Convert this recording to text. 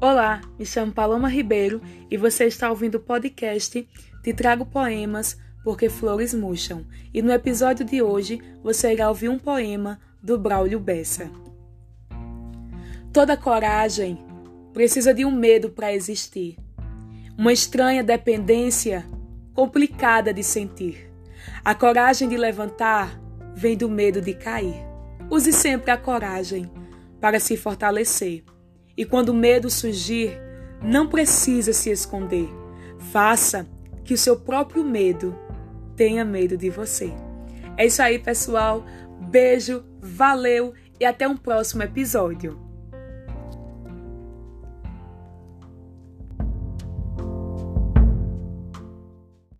Olá, me chamo Paloma Ribeiro e você está ouvindo o podcast Te Trago Poemas porque Flores Murcham. E no episódio de hoje você irá ouvir um poema do Braulio Bessa. Toda coragem precisa de um medo para existir. Uma estranha dependência complicada de sentir. A coragem de levantar vem do medo de cair. Use sempre a coragem para se fortalecer. E quando o medo surgir, não precisa se esconder. Faça que o seu próprio medo tenha medo de você. É isso aí, pessoal. Beijo, valeu e até um próximo episódio.